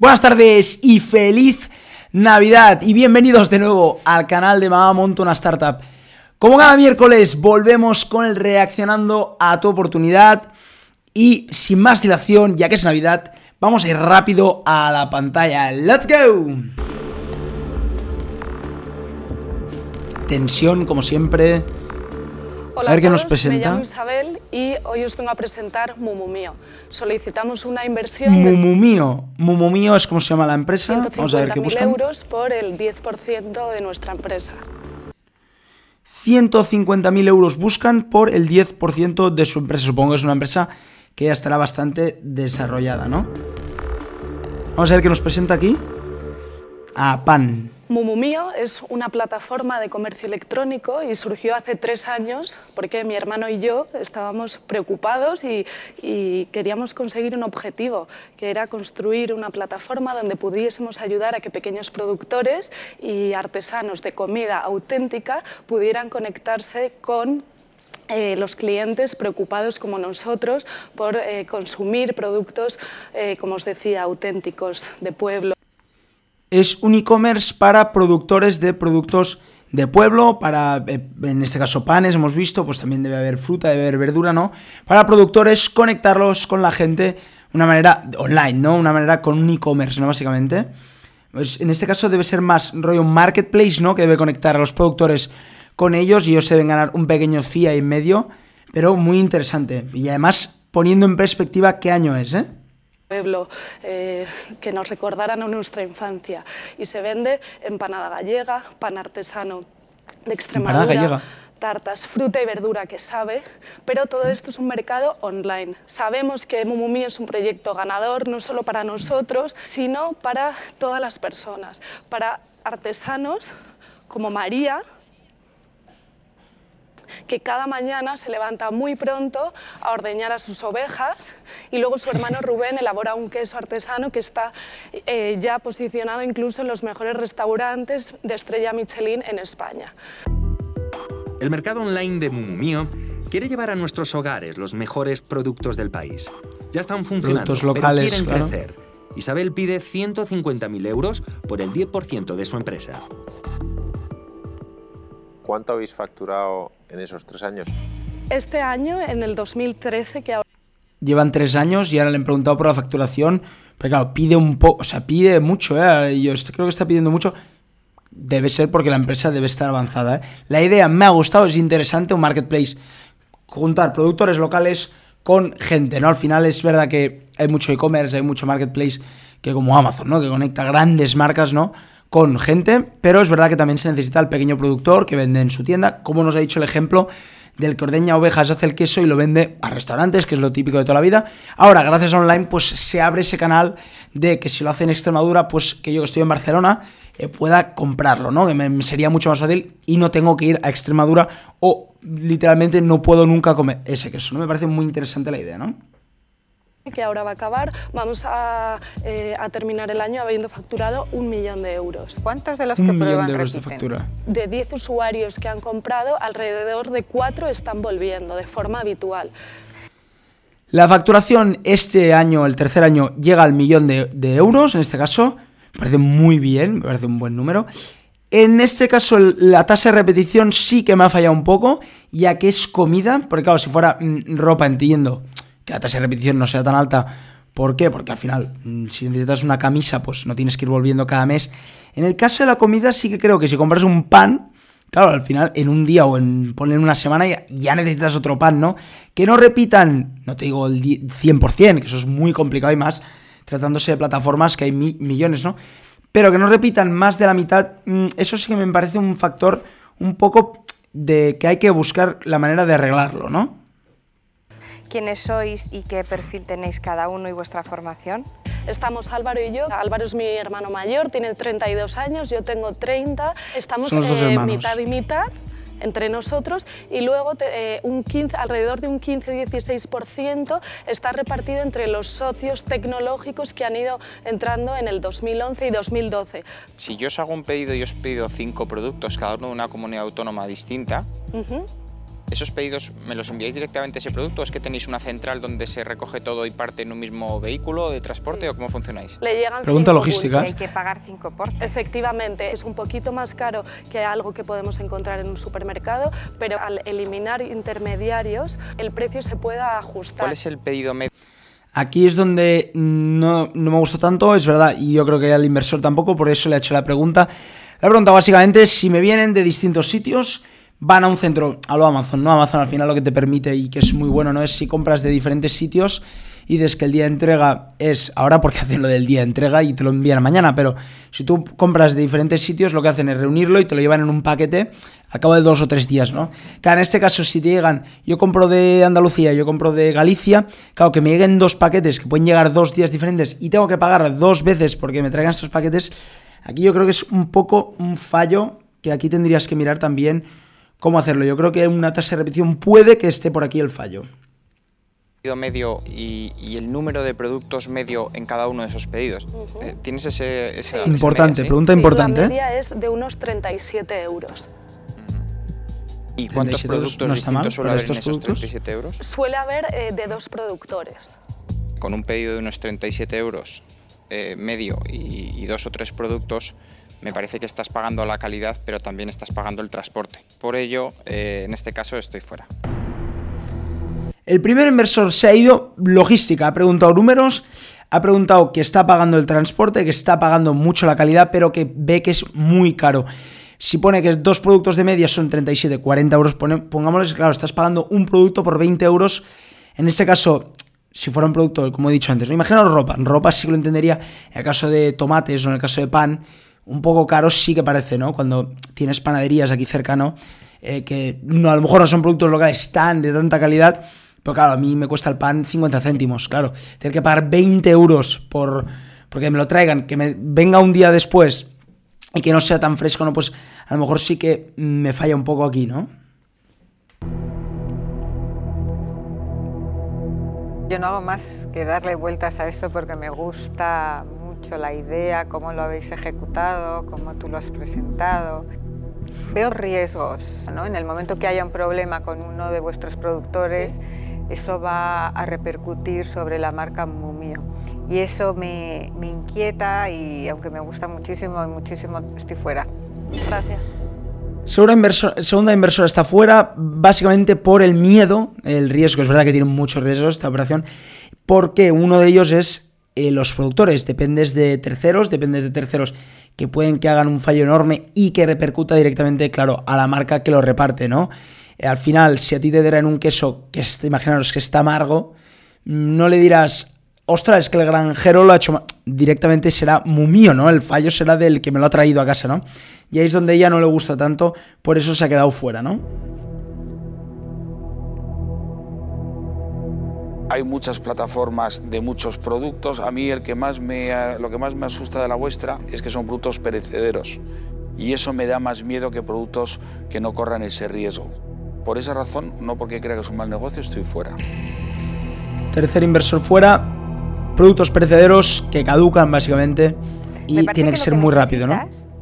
Buenas tardes y feliz Navidad y bienvenidos de nuevo al canal de Mamá Monto una Startup. Como cada miércoles volvemos con el reaccionando a tu oportunidad y sin más dilación, ya que es Navidad, vamos a ir rápido a la pantalla. ¡Let's go! Tensión como siempre. Hola A ver qué nos presenta. Me llamo Isabel y hoy os vengo a presentar Mumu Mío. Solicitamos una inversión de Mumumío. Mumumío es como se llama la empresa. Vamos a ver qué 150.000 buscan. euros por el 10% de nuestra empresa. 150.000 euros buscan por el 10% de su empresa. Supongo que es una empresa que ya estará bastante desarrollada, ¿no? Vamos a ver qué nos presenta aquí. A Pan. Mumu Mío es una plataforma de comercio electrónico y surgió hace tres años porque mi hermano y yo estábamos preocupados y, y queríamos conseguir un objetivo, que era construir una plataforma donde pudiésemos ayudar a que pequeños productores y artesanos de comida auténtica pudieran conectarse con eh, los clientes preocupados como nosotros por eh, consumir productos, eh, como os decía, auténticos de pueblo. Es un e-commerce para productores de productos de pueblo, para, eh, en este caso, panes, hemos visto, pues también debe haber fruta, debe haber verdura, ¿no? Para productores, conectarlos con la gente una manera online, ¿no? Una manera con un e-commerce, ¿no? Básicamente. Pues en este caso debe ser más rollo marketplace, ¿no? Que debe conectar a los productores con ellos y ellos deben ganar un pequeño fee ahí en medio, pero muy interesante. Y además poniendo en perspectiva qué año es, ¿eh? Pueblo eh, que nos recordaran a nuestra infancia. Y se vende empanada gallega, pan artesano de Extremadura, tartas, fruta y verdura que sabe, pero todo esto es un mercado online. Sabemos que Mumumi es un proyecto ganador no solo para nosotros, sino para todas las personas, para artesanos como María, que cada mañana se levanta muy pronto a ordeñar a sus ovejas y luego su hermano Rubén elabora un queso artesano que está eh, ya posicionado incluso en los mejores restaurantes de estrella Michelin en España. El mercado online de Mumumio quiere llevar a nuestros hogares los mejores productos del país. Ya están funcionando, Productos locales, pero quieren claro. crecer. Isabel pide 150.000 euros por el 10% de su empresa. ¿Cuánto habéis facturado en esos tres años? Este año, en el 2013, que ahora llevan tres años y ahora le han preguntado por la facturación. Pero claro, pide un poco, o sea, pide mucho, ¿eh? Yo creo que está pidiendo mucho. Debe ser porque la empresa debe estar avanzada, ¿eh? La idea me ha gustado, es interesante, un marketplace. Juntar productores locales con gente, ¿no? Al final es verdad que hay mucho e-commerce, hay mucho marketplace que como Amazon, ¿no? Que conecta grandes marcas, ¿no? Con gente, pero es verdad que también se necesita el pequeño productor que vende en su tienda, como nos ha dicho el ejemplo del que ordeña ovejas, hace el queso y lo vende a restaurantes, que es lo típico de toda la vida. Ahora, gracias a online, pues se abre ese canal de que si lo hace en Extremadura, pues que yo que estoy en Barcelona eh, pueda comprarlo, ¿no? Que me, me sería mucho más fácil y no tengo que ir a Extremadura o literalmente no puedo nunca comer ese queso, ¿no? Me parece muy interesante la idea, ¿no? Que ahora va a acabar, vamos a, eh, a terminar el año habiendo facturado un millón de euros. ¿Cuántos de los que Un millón prueban de euros de factura. De 10 usuarios que han comprado, alrededor de 4 están volviendo de forma habitual. La facturación este año, el tercer año, llega al millón de, de euros, en este caso. Me parece muy bien, me parece un buen número. En este caso, el- la tasa de repetición sí que me ha fallado un poco, ya que es comida, porque claro, si fuera mm, ropa, entiendo que la tasa de repetición no sea tan alta. ¿Por qué? Porque al final, mm, si necesitas una camisa, pues no tienes que ir volviendo cada mes. En el caso de la comida, sí que creo que si compras un pan, Claro, al final, en un día o en, ponle en una semana, ya, necesitas otro pan, ¿no? Que no repitan, no te digo el die- 100%, que eso es muy complicado y más tratándose de plataformas que hay mi- millones, ¿no? Pero que no repitan más de la mitad, mm, eso sí que me parece un factor un poco de que hay que buscar la manera de arreglarlo, ¿no? ¿Quiénes sois y qué perfil tenéis cada uno y vuestra formación? Estamos Álvaro y yo. Álvaro es mi hermano mayor, tiene 32 años, yo tengo 30. Estamos eh, mitad y mitad entre nosotros y luego te- eh, un 15, alrededor de un 15-16% está repartido entre los socios tecnológicos que han ido entrando en el 2011 y 2012. Si yo os hago un pedido y os pido cinco productos, cada uno de una comunidad autónoma distinta. ¿Esos pedidos me los enviáis directamente a ese producto? ¿O ¿Es que tenéis una central donde se recoge todo y parte en un mismo vehículo de transporte o cómo funcionáis? Le llegan Pregunta logística. Hay que pagar cinco portes. Efectivamente, es un poquito más caro que algo que podemos encontrar en un supermercado, pero al eliminar intermediarios, el precio se pueda ajustar. ¿Cuál es el pedido medio? Aquí es donde no, no me gustó tanto, es verdad, y yo creo que al inversor tampoco, por eso le he hecho la pregunta. La pregunta básicamente es si me vienen de distintos sitios, van a un centro, a lo Amazon, ¿no? Amazon al final lo que te permite y que es muy bueno, ¿no? Es si compras de diferentes sitios y dices que el día de entrega es ahora porque hacen lo del día de entrega y te lo envían mañana, pero si tú compras de diferentes sitios, lo que hacen es reunirlo y te lo llevan en un paquete al cabo de dos o tres días, ¿no? Claro, en este caso, si te llegan, yo compro de Andalucía, yo compro de Galicia, claro, que me lleguen dos paquetes que pueden llegar dos días diferentes y tengo que pagar dos veces porque me traigan estos paquetes, aquí yo creo que es un poco un fallo que aquí tendrías que mirar también cómo hacerlo. Yo creo que una tasa de repetición puede que esté por aquí el fallo. pedido medio y, y el número de productos medio en cada uno de esos pedidos? Eh, ¿Tienes ese, ese- Importante, media, sí? pregunta Sí, importante. La ¿eh? media es de unos 37 euros. ¿Y cuántos 37 euros productos no está mal distintos suele para haber en estos esos productos. 37 euros? Suele haber eh, de dos productores. Con un pedido de unos 37 euros eh, medio y, y dos o tres productos, me parece que estás pagando la calidad, pero también estás pagando el transporte. Por ello, eh, en este caso, estoy fuera. El primer inversor se ha ido logística, ha preguntado números, ha preguntado que está pagando el transporte, que está pagando mucho la calidad, pero que ve que es muy caro. Si pone que dos productos de media son 37, 40 euros, pongámosles, claro, estás pagando un producto por 20 euros. En este caso, si fuera un producto, como he dicho antes, ¿no? imaginaos ropa. Ropa sí que lo entendería. En el caso de tomates o en el caso de pan, un poco caro sí que parece, ¿no? Cuando tienes panaderías aquí cercano, eh, que no, a lo mejor no son productos locales tan de tanta calidad, pero claro, a mí me cuesta el pan 50 céntimos, claro. Tener que pagar 20 euros por porque me lo traigan, que me venga un día después y que no sea tan fresco, ¿no? Pues a lo mejor sí que me falla un poco aquí, ¿no? Yo no hago más que darle vueltas a esto porque me gusta mucho la idea, cómo lo habéis ejecutado, cómo tú lo has presentado. Veo riesgos, ¿no? En el momento que haya un problema con uno de vuestros productores, eso va a repercutir sobre la marca Mumio. Y eso me, me inquieta y aunque me gusta muchísimo y muchísimo, estoy fuera. Gracias. Segunda, inversor- segunda inversora está fuera, básicamente por el miedo, el riesgo. Es verdad que tiene muchos riesgos esta operación, porque uno de ellos es eh, los productores. Dependes de terceros, dependes de terceros que pueden que hagan un fallo enorme y que repercuta directamente, claro, a la marca que lo reparte, ¿no? Eh, al final, si a ti te traen un queso que, imaginaros que está amargo, no le dirás, ostras, es que el granjero lo ha hecho ma-". directamente será muy mío, ¿no? El fallo será del que me lo ha traído a casa, ¿no? Y ahí es donde ella no le gusta tanto, por eso se ha quedado fuera, ¿no? Hay muchas plataformas de muchos productos. A mí el que más me, lo que más me asusta de la vuestra es que son productos perecederos. Y eso me da más miedo que productos que no corran ese riesgo. Por esa razón, no porque crea que es un mal negocio, estoy fuera. Tercer inversor fuera, productos perecederos que caducan básicamente Me y tiene que, lo ser muy rápido, ¿no?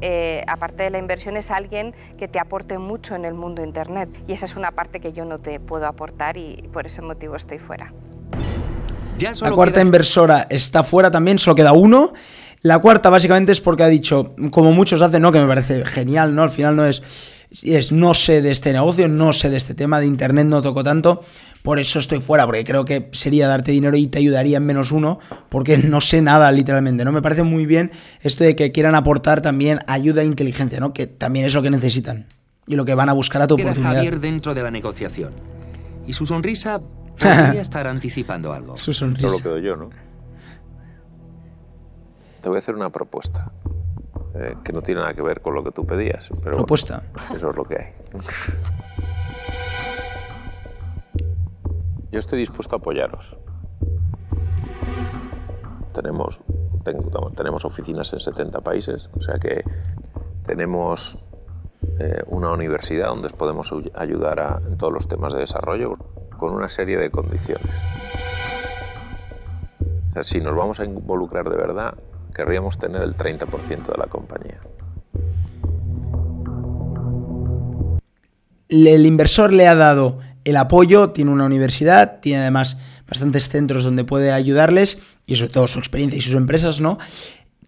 eh, aparte de la inversión, es alguien que te aporte mucho en el mundo Internet. Y esa es una parte que yo no te puedo aportar y por ese motivo estoy fuera. Ya La cuarta queda- inversora está fuera también, solo queda uno. La cuarta básicamente es porque ha dicho, como muchos hacen, ¿no? Que me parece genial, ¿no? Al final no es, es no sé de este negocio, no sé de este tema de internet, no toco tanto. Por eso estoy fuera, porque creo que sería darte dinero y te ayudaría en menos uno, porque no sé nada literalmente, ¿no? Me parece muy bien esto de que quieran aportar también ayuda e inteligencia, ¿no? Que también es lo que necesitan y lo que van a buscar a tu queda oportunidad. Javier dentro de la negociación. Y su sonrisa podría estar anticipando algo. Su Solo sonrisa. quedo yo, ¿no? Te voy a hacer una propuesta eh, que no tiene nada que ver con lo que tú pedías. Pero bueno, Propuesta. eso es lo que hay. Yo estoy dispuesto a apoyaros. Tenemos, tengo- tenemos oficinas en 70 países, o sea que tenemos eh, una universidad donde os podemos ayudar a- en todos los temas de desarrollo con una serie de condiciones. O sea, si nos vamos a involucrar de verdad, querríamos tener el 30% de la compañía. el inversor le ha dado el apoyo, tiene una universidad, tiene además bastantes centros donde puede ayudarles y sobre todo su experiencia y sus empresas, ¿no?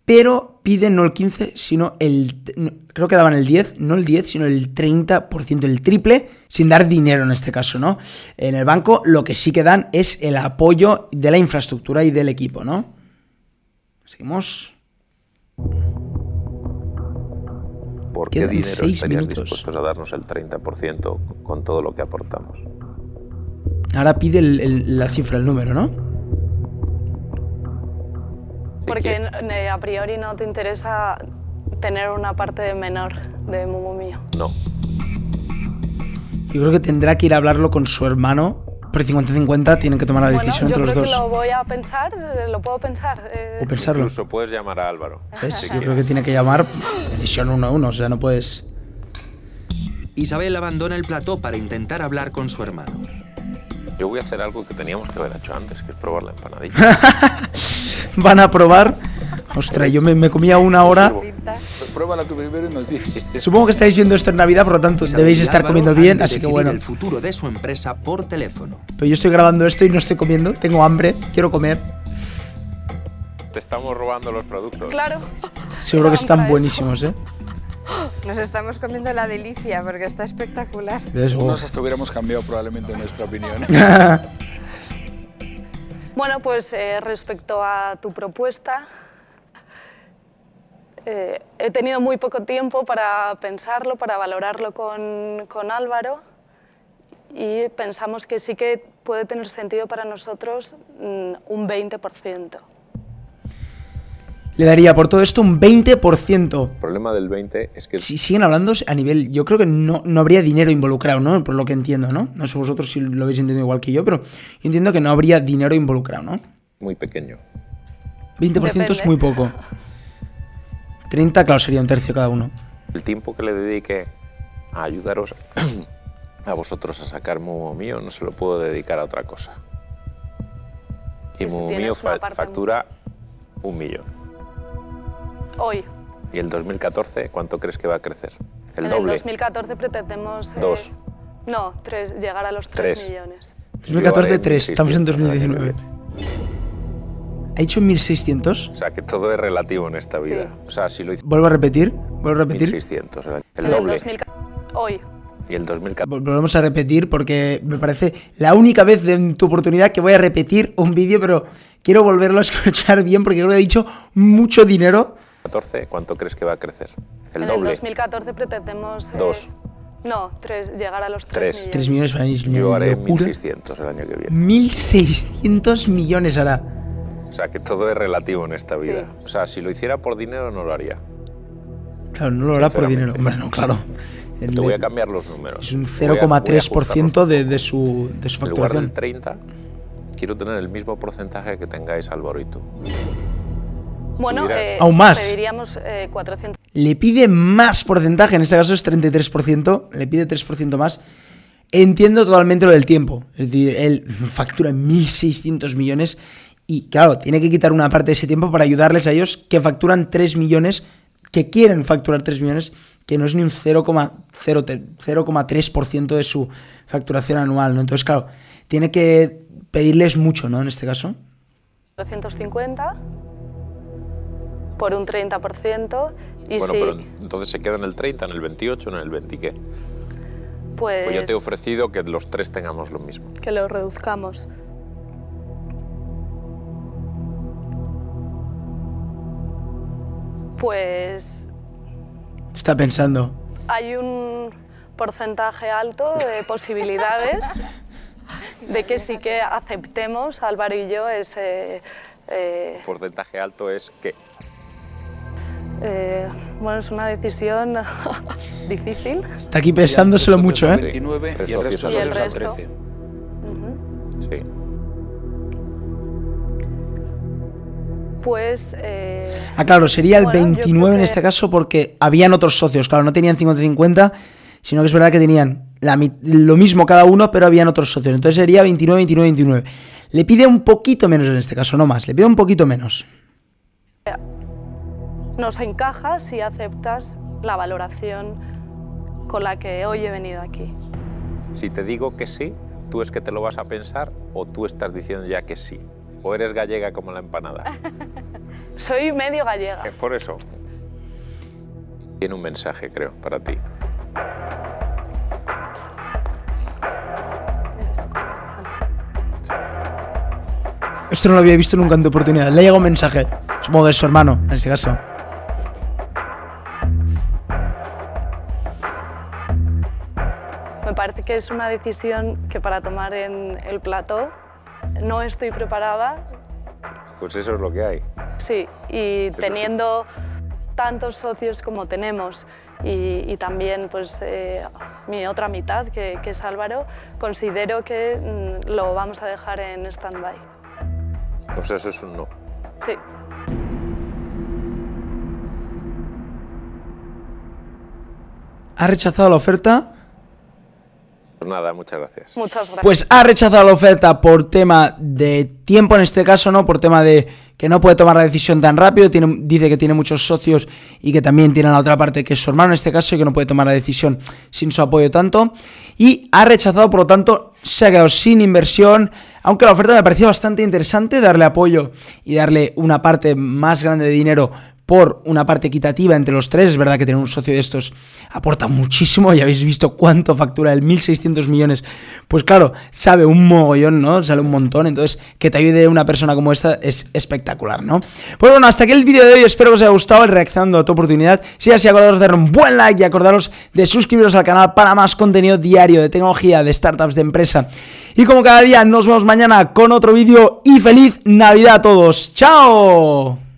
Pero piden no el 15, sino el... no, creo que daban el 10, no el 10, sino el 30%, el triple, sin dar dinero en este caso, ¿no? En el banco lo que sí que dan es el apoyo de la infraestructura y del equipo, ¿no? Seguimos. ¿Por qué Quedan dinero seis estarías minutos. dispuestos a darnos el 30% con todo lo que aportamos? Ahora pide el- el- la cifra, el número, ¿no? Sí, Porque que- a priori no te interesa tener una parte menor de Mumu mío. No, Yo creo que tendrá que ir a hablarlo con su hermano. Pero 50-50 tienen que tomar la Bueno, decisión yo entre los creo dos. que lo voy a pensar, eh, lo puedo pensar. eh, O pensarlo. incluso puedes llamar a Álvaro. ¿Ves? si Yo creo que tiene que llamar decisión uno a uno. O sea, no puedes. Isabel abandona el plató para intentar hablar con su hermano. Yo voy a hacer algo que teníamos que haber hecho antes, que es probar la empanadilla. Van a probar. Ostras, yo me, me comía una hora. Pruébala tú primero y nos dices. Supongo que estáis viendo esto en Navidad, por lo tanto debéis estar comiendo bien, así que bueno. el futuro de su empresa por teléfono. Pero yo estoy grabando esto y no estoy comiendo. Tengo hambre, quiero comer. Te estamos robando los productos. Claro. Seguro que están buenísimos, ¿eh? Nos estamos comiendo la delicia porque está espectacular. Unos hasta hubiéramos cambiado probablemente nuestra opinión. Bueno, pues eh, respecto a tu propuesta, eh, he tenido muy poco tiempo para pensarlo, para valorarlo con, con Álvaro y pensamos que sí que puede tener sentido para nosotros mm, un 20%. Le daría por todo esto un 20%. El problema del 20 es que Si siguen hablando a nivel. Yo creo que no, no habría dinero involucrado, ¿no? Por lo que entiendo, ¿no? No sé vosotros si lo habéis entendido igual que yo, pero yo entiendo que no habría dinero involucrado, ¿no? es muy pequeño. 20% es Depende. muy poco. 30, claro, sería un tercio cada uno. El tiempo que le dedique a ayudaros a vosotros a sacar Mumo mío no se lo puedo dedicar a otra cosa. Y tienes mío fa- factura un millón. Hoy, ¿Y el 2014 cuánto crees que va a crecer? El en doble. el 2014 pretendemos... eh, Dos. No, tres, llegar a los 3 Tres. millones. 2014, haré 3, estamos en 1600 el año que 2019. ¿Ha dicho 1600? O sea, que todo es relativo en esta vida. O sea, si lo hice Vuelvo a repetir, vuelvo a repetir. 1600, el, el doble. 2014 Hoy. Y el 2014 Vol- Volvemos a repetir porque me parece la única vez en tu oportunidad que voy a repetir un vídeo, pero quiero volverlo a escuchar bien porque creo que he dicho mucho dinero. ¿Cuánto crees que va a crecer? El en doble. el 2014 pretendemos... eh, Dos. No, tres, llegar a los 3 Tres. millones. 3 millones para Yo haré locura. 1600 el año que viene. 1600 millones hará. O sea, que todo es relativo en esta vida. O sea, si lo hiciera por dinero no lo haría. Claro, no lo hará por dinero. Hombre, no, claro. El- Te voy a cambiar los números. es un Voy a- voy a ajustarlos 0,3% de, de su, de su En lugar facturación. del 30, quiero tener el mismo porcentaje que tengáis Álvaro y tú. Bueno, eh, Aún más. pediríamos eh, 400. Le pide más porcentaje, en este caso es 33%, le pide 3% más. Entiendo totalmente lo del tiempo. Es decir, él factura 1.600 millones y, claro, tiene que quitar una parte de ese tiempo para ayudarles a ellos que facturan 3 millones, que quieren facturar 3 millones, que no es ni un 0,0 0,3% de su facturación anual, ¿no? Entonces, claro, tiene que pedirles mucho, ¿no? En este caso. 450 por un 30% y bueno, si pero entonces se queda en el 30, en el 28, en el 20 qué. pues, Pues yo te he ofrecido que los tres tengamos lo mismo. que lo reduzcamos. Pues Está pensando. hay un porcentaje alto de posibilidades de que sí que aceptemos, Álvaro y yo, ese... eh, Porcentaje alto es que eh, bueno, es una decisión difícil. Está aquí pensándoselo mucho, ¿eh? 29 y el resto Y el resto. 13. Ujú. sí. Pues... eh, Ah, claro, sería el Bueno, yo 29 creo en que- este caso porque habían otros socios. Claro, no tenían 50-50, sino que es verdad que tenían la lo mismo cada uno, pero habían otros socios. Entonces sería 29-29-29. Le pide un poquito menos en este caso, no más. Le pide un poquito menos. Nos encaja si aceptas la valoración con la que hoy he venido aquí. Si te digo que sí, ¿tú es que te lo vas a pensar o tú estás diciendo ya que sí? ¿O eres gallega como la empanada? Soy medio gallega. Eh, Por eso. Tiene un mensaje, creo, para ti. Esto no lo había visto nunca en tu oportunidad. Le llega un mensaje. Supongo es su hermano, en este caso. Que es una decisión que para tomar en el plató no estoy preparada. Pues eso es lo que hay. Sí, y teniendo tantos socios como tenemos y, y también pues eh, mi otra mitad, que, que, es Álvaro, considero que mm, lo vamos a dejar en stand-by. Pues eso es un no. Sí. ¿Ha rechazado la oferta? Pues nada, muchas gracias. Muchas gracias. Pues ha rechazado la oferta por tema de tiempo en este caso, ¿no? Por tema de que no puede tomar la decisión tan rápido. Tiene, dice que tiene muchos socios y que también tiene la otra parte que es su hermano en este caso y que no puede tomar la decisión sin su apoyo tanto. Y ha rechazado, por lo tanto, se ha quedado sin inversión. Aunque la oferta me pareció bastante interesante, darle apoyo y darle una parte más grande de dinero por una parte equitativa entre los tres. Es verdad que tener un socio de estos aporta muchísimo. Ya habéis visto cuánto factura el 1.600 millones. Pues claro, sabe un mogollón, ¿no? Sale un montón. Entonces, que te ayude una persona como esta es espectacular, ¿no? Pues bueno, hasta aquí el vídeo de hoy. Espero que os haya gustado el reaccionando a tu oportunidad. Si es así, acordaros de darle un buen like y acordaros de suscribiros al canal para más contenido diario de tecnología, de startups, de empresa. Y como cada día, nos vemos mañana con otro vídeo y feliz Navidad a todos. ¡Chao!